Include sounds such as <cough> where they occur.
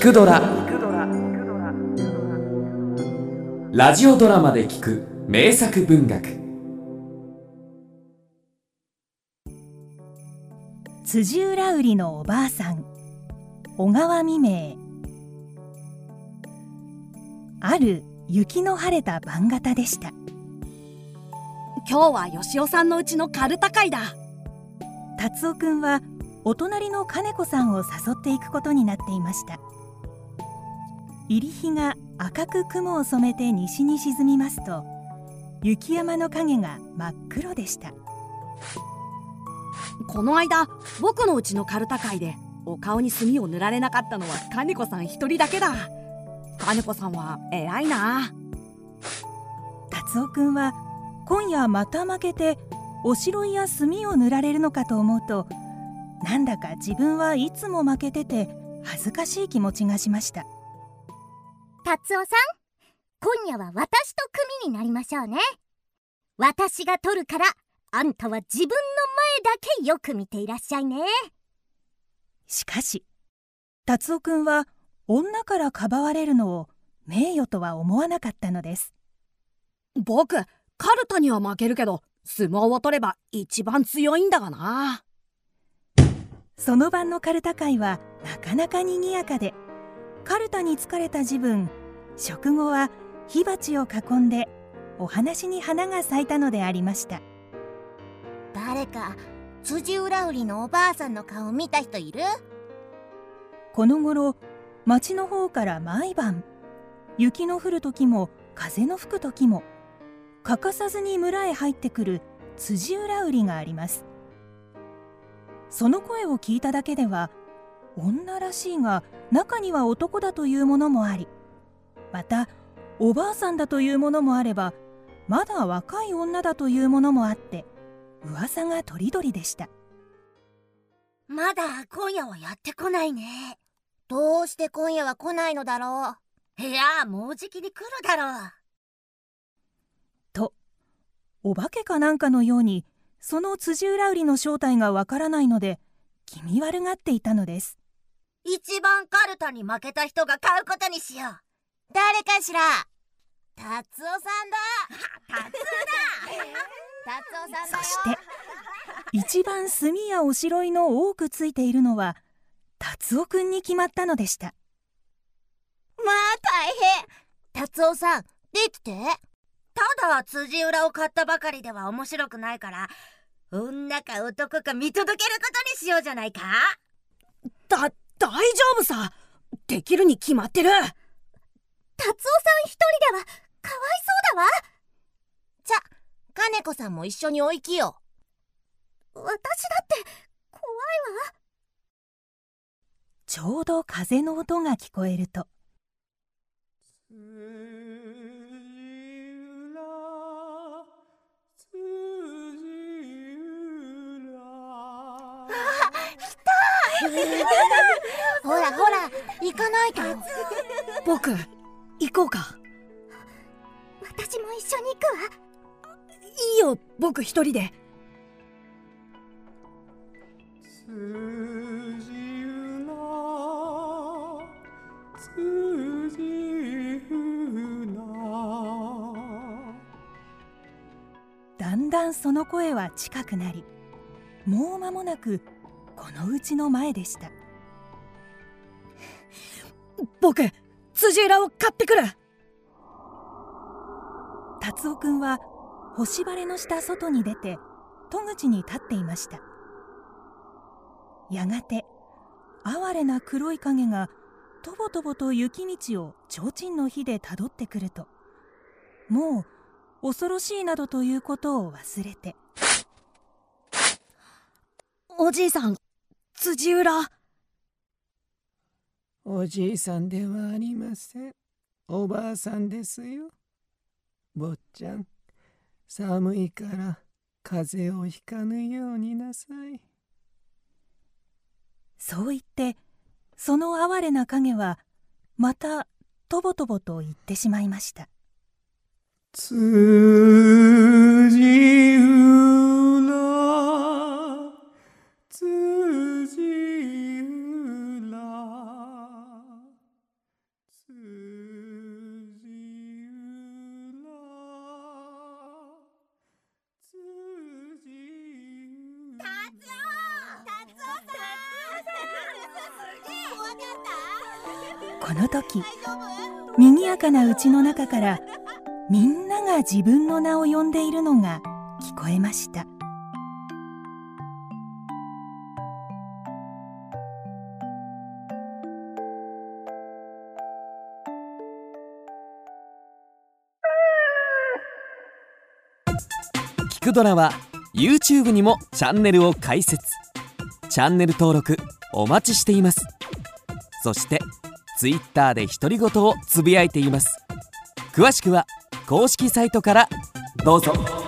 聞くドラ」ラジオドラマで聞く名作文学。辻浦売りのおばあさん。小川未明。ある雪の晴れた晩型でした。今日はよしおさんのうちのカルタ会だ。達夫くんはお隣の金子さんを誘っていくことになっていました入り日が赤く雲を染めて西に沈みますと雪山の影が真っ黒でした。この間僕のうちのカルタ会でお顔に墨を塗られなかったのは金子さん一人だけだ。金子さんは偉いな。達夫くんは今夜また負けておしろいや墨を塗られるのかと思うとなんだか自分はいつも負けてて恥ずかしい気持ちがしました達夫さん今夜は私と組になりましょうね。私が取るからあんたは自分の前だけよく見ていらっしゃいね。しかし達夫くんは女からかばわれるのを名誉とは思わなかったのです。僕カルタには負けるけど相撲を取れば一番強いんだがな。その晩のカルタ会はなかなかにぎやかでカルタに疲れた自分。食後は火鉢を囲んでお話に花が咲いたのでありました。誰か辻浦売りのおばあさんの顔見た人いる？この頃町の方から毎晩雪の降る時も風の吹く時も欠かさずに村へ入ってくる辻浦売りがあります。その声を聞いただけでは女らしいが中には男だというものもありまたおばあさんだというものもあればまだ若い女だというものもあって噂がとりどりでした。まだ今夜はやってこないね。どうして今夜は来ないのだろう。いやもうじきに来るだろう。とお化けかなんかのようにその辻浦売りの正体がわからないので気味悪がっていたのです一番カルタに負けた人が買うことにしよう。誰かしら。達夫さんだ。<laughs> 達夫だ。達夫さんだそして一番墨やおしろいの多くついているのは達夫くんに決まったのでした。まあ大変。達夫さんできて。ただ辻裏を買ったばかりでは面白くないから女か男か見届けることにしようじゃないか。だ大丈夫さ。できるに決まってる。達夫さん一人ではかわいそうだわ。じゃ金子さんも一緒にお行きよ私だって怖いわ。ちょうど風の音が聞こえると <laughs> ほらほら行かないと。僕行こうか。私も一緒に行くわ。いいよ僕一人で。だんだんその声は近くなりもう間もなくこのうちの前でした。<laughs> 僕辻裏を買ってくる。達夫くんは星晴れの下外に出て戸口に立っていました。やがて哀れな黒い影がとぼとぼと雪道を提灯の火でたどってくるともう恐ろしいなどということを忘れて。おじいさん辻裏おじいさんではありません。おばあさんですよ。坊ちゃん寒いから風邪をひかぬようになさい。そう言ってその哀れな影はまたとぼとぼと言ってしまいました。辻この時賑やかな家の中からみんなが自分の名を呼んでいるのが聞こえました。聞くドラは YouTube にもチャンネルを開設。チャンネル登録お待ちしています。そしてツイッターで独り言をつぶやいています。詳しくは公式サイトからどうぞ。